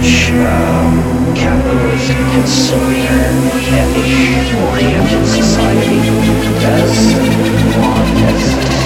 which um, capitalist, consumer, cash-oriented society does want us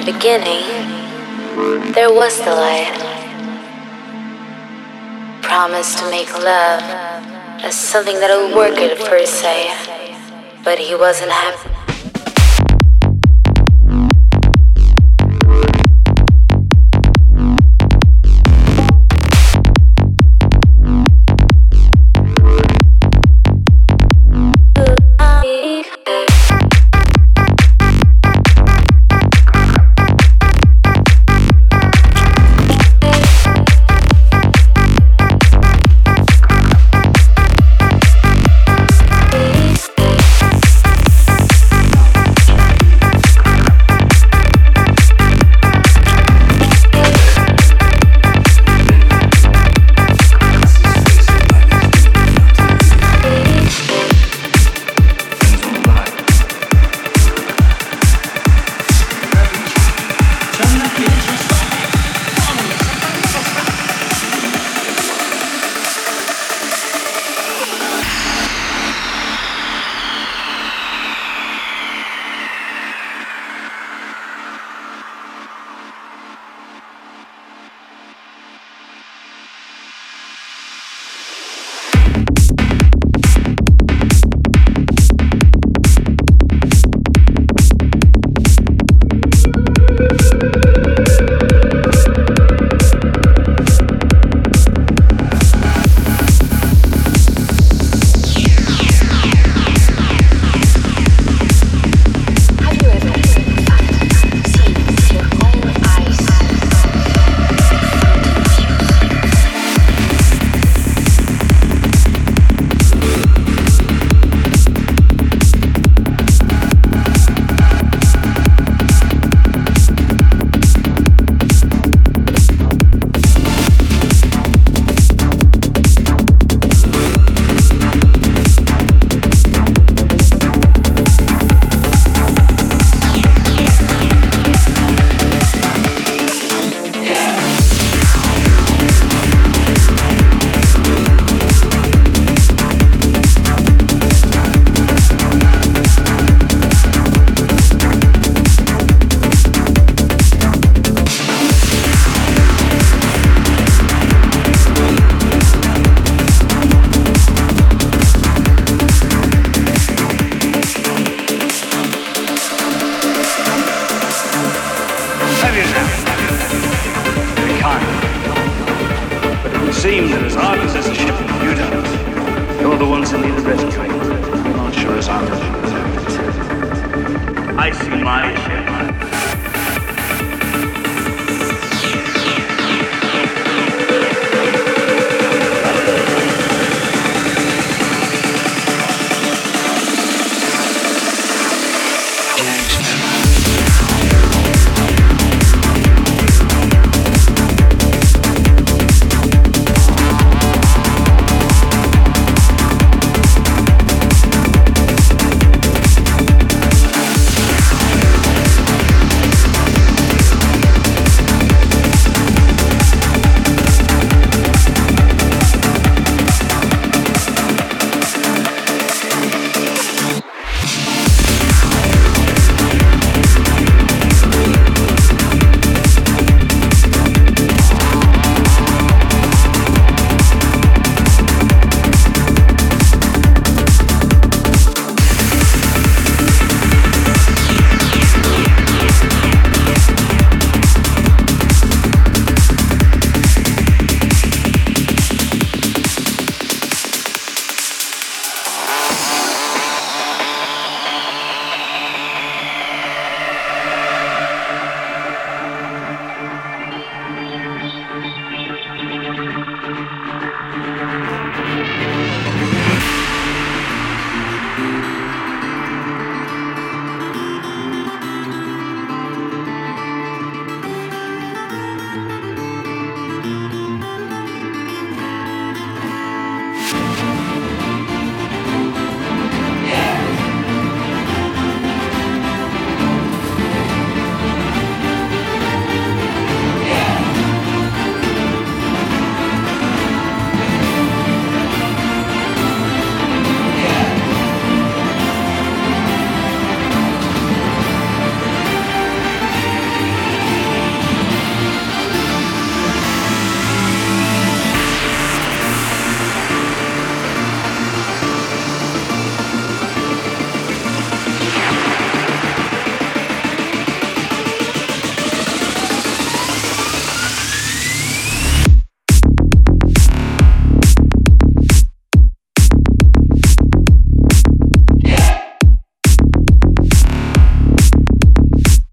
the beginning, there was the light. Promised to make love as something that'll work at first sight, but he wasn't happy.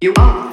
You are.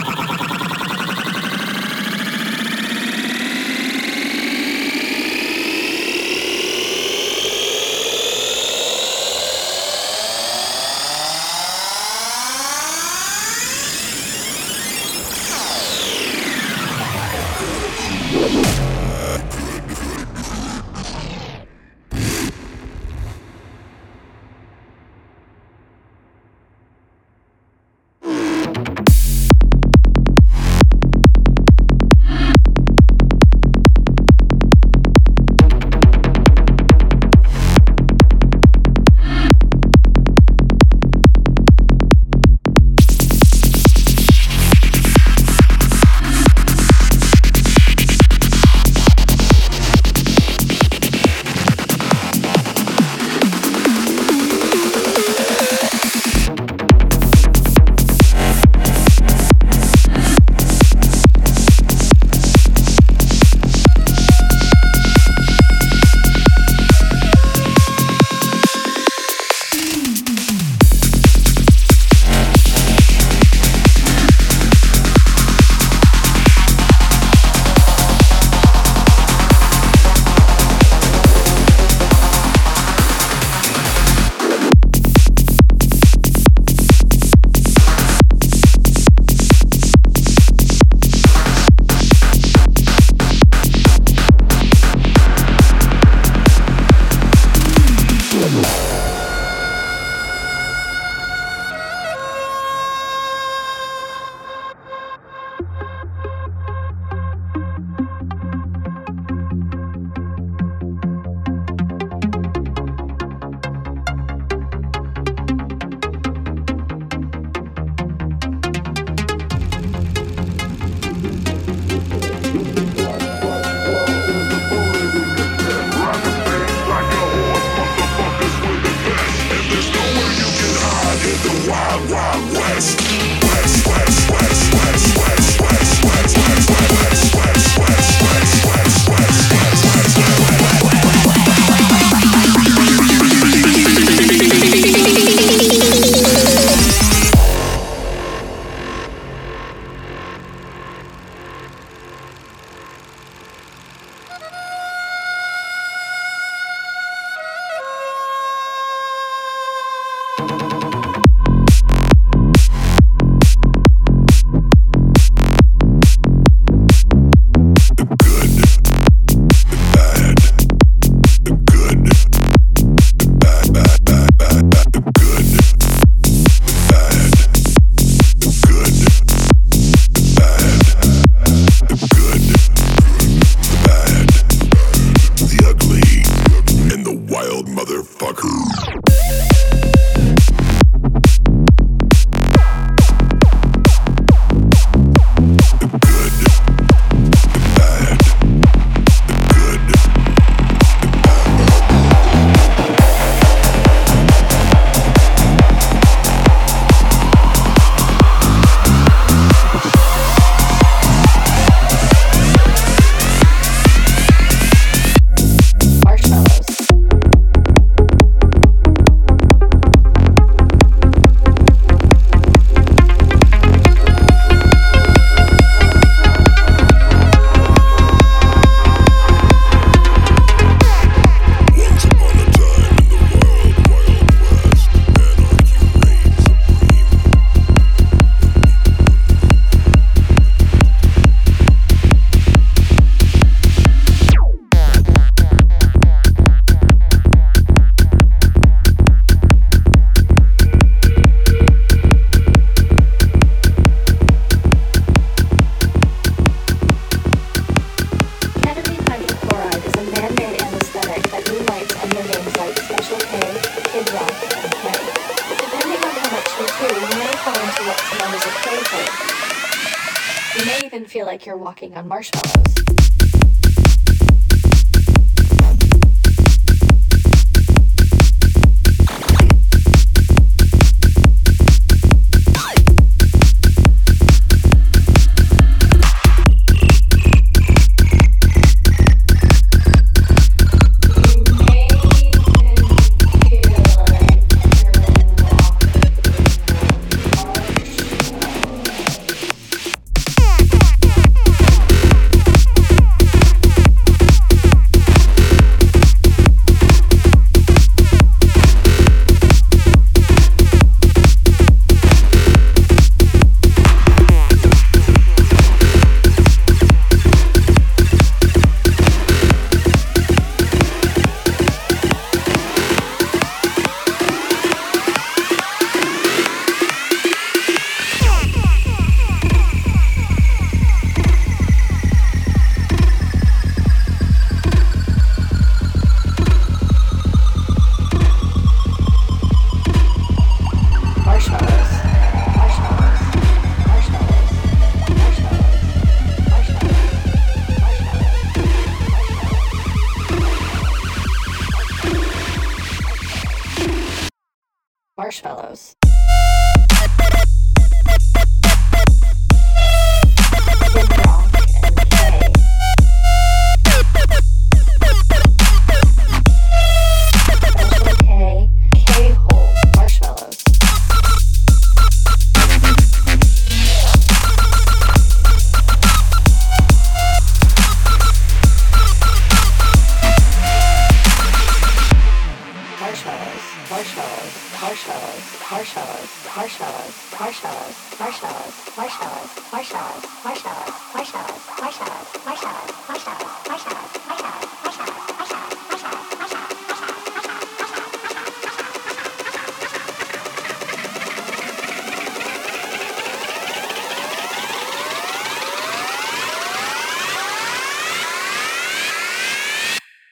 Motherfucker.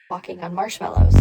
Walking on marshmallows.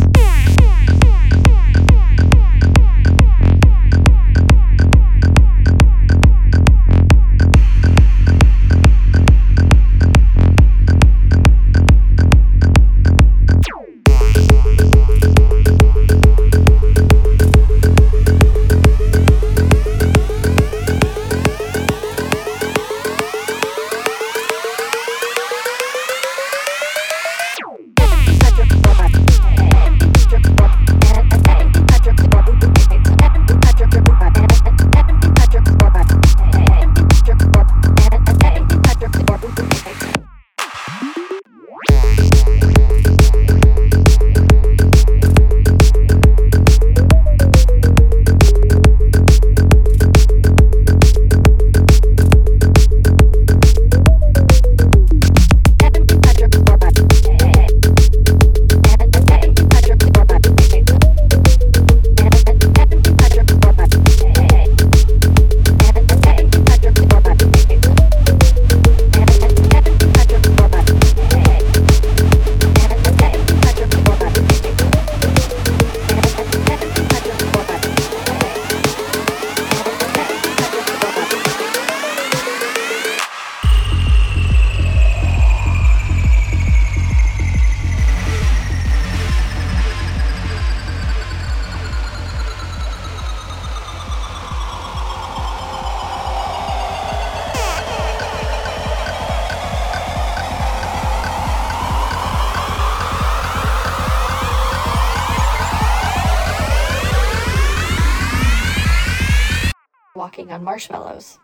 On marshmallows.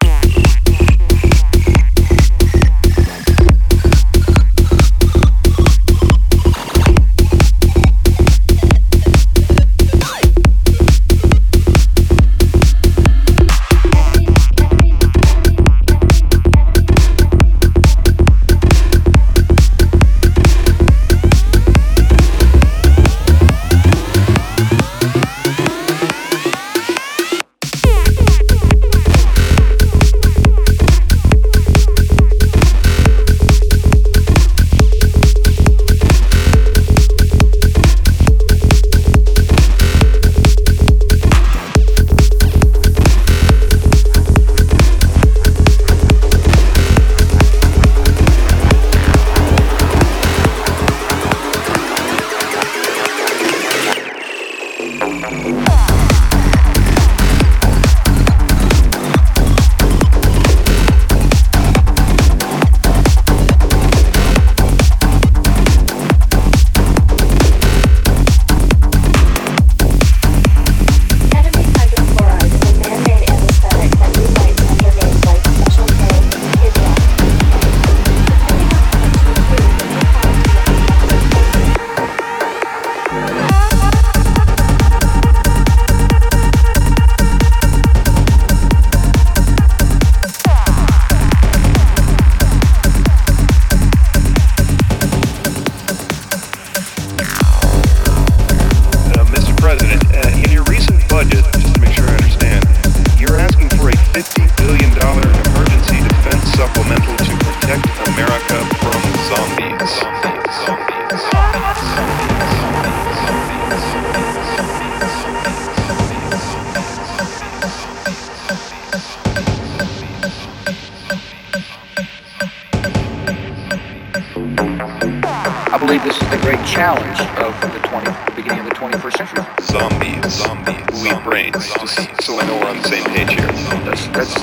So I know we're on the same page here. That's, that's,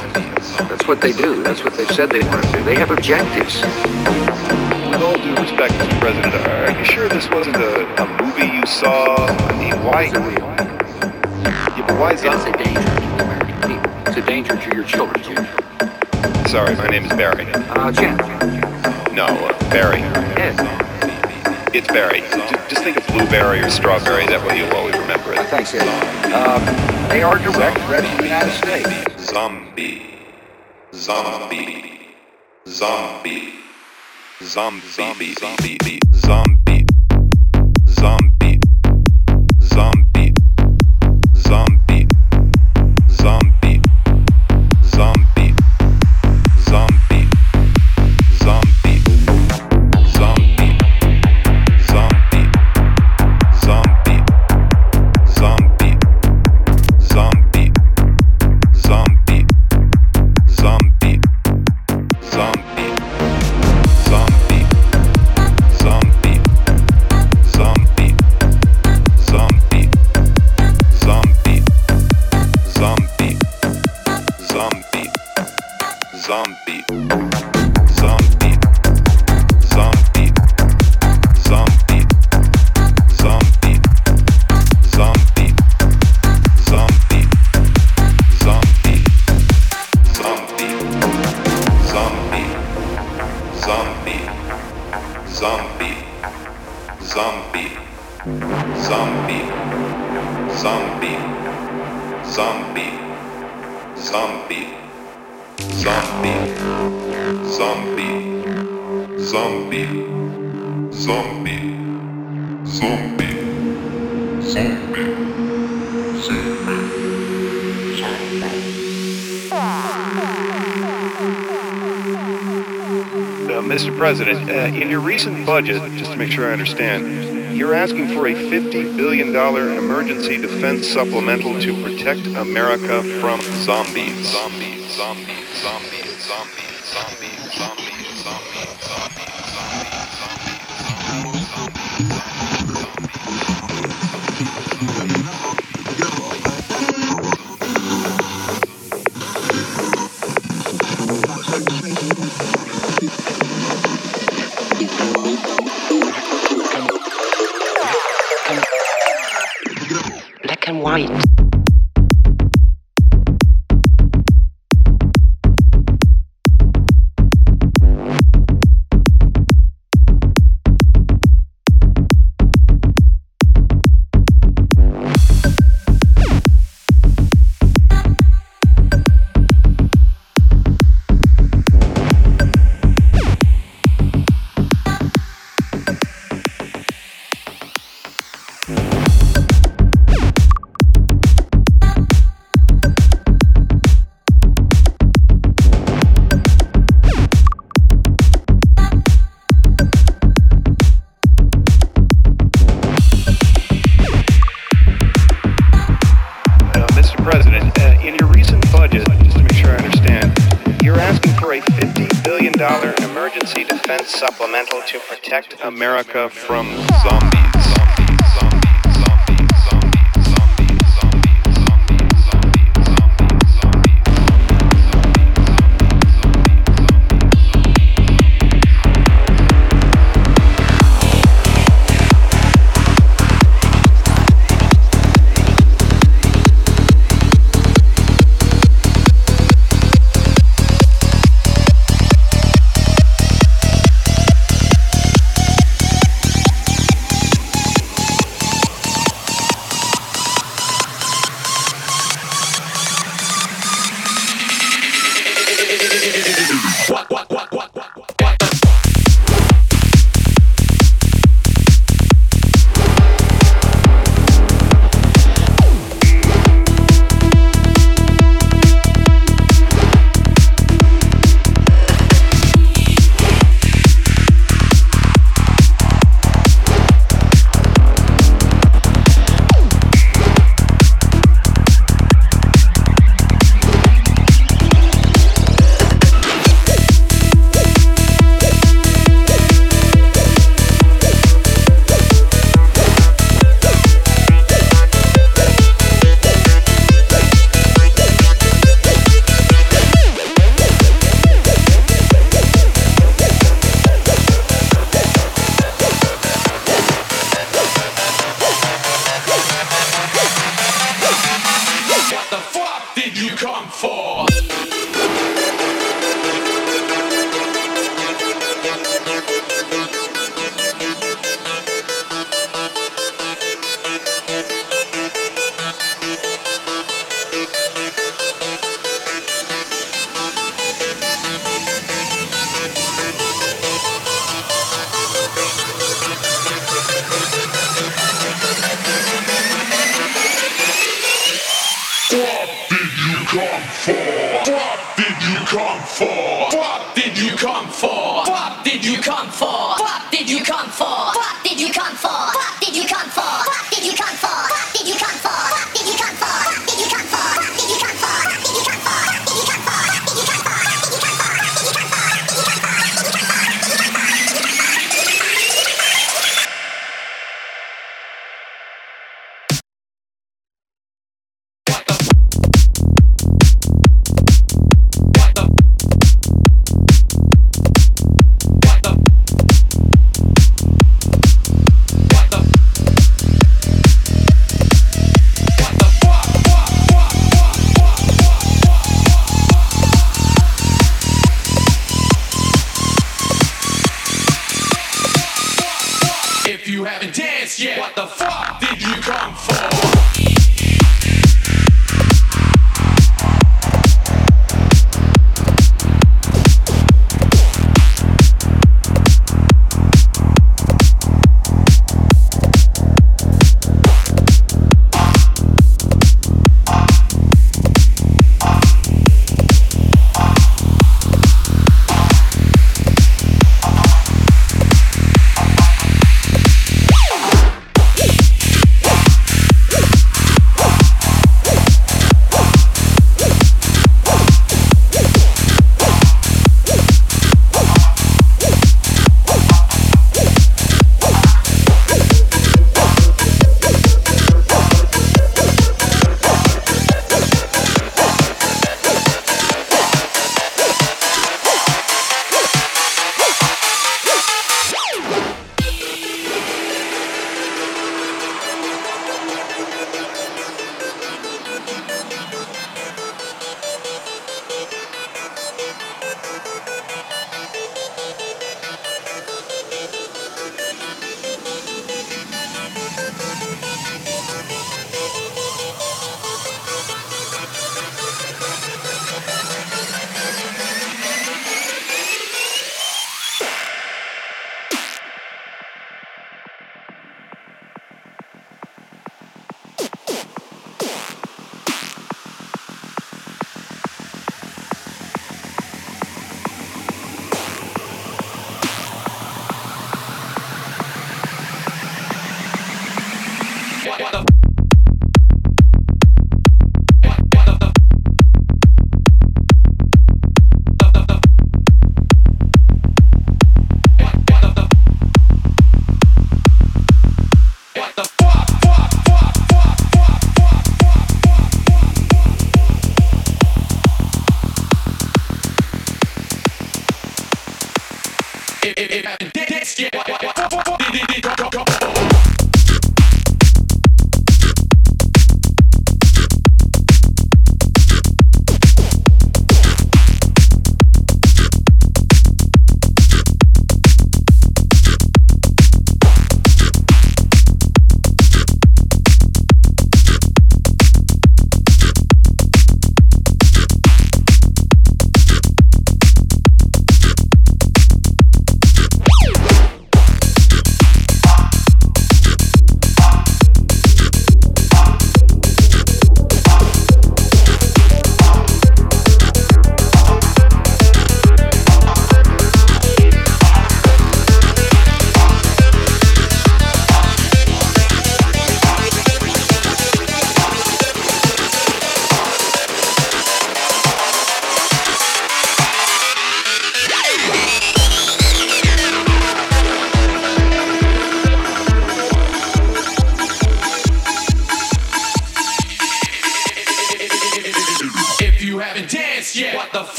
that's what they do. That's what they've said they want to do. They have objectives. With all due respect, Mr. President, are you sure this wasn't a, a movie you saw? I mean, why? Yeah, but why It's a danger to the American people. It's a danger to your children, too. Sorry, my name is Barry. Uh, Jen. No, uh, Barry. Ed. It's Barry. Just think of blueberry or strawberry. That way you'll always remember Uh, it. thanks, Ed. Um, they are direct threats to the United States. Zombie. Zombie. Zombie. Zombie. Zombie. Zombie. Zombie. Budget, just to make sure I understand, you're asking for a $50 billion emergency defense supplemental to protect America from zombies. Zombies, zombies, zombies, supplemental to protect America from zombies.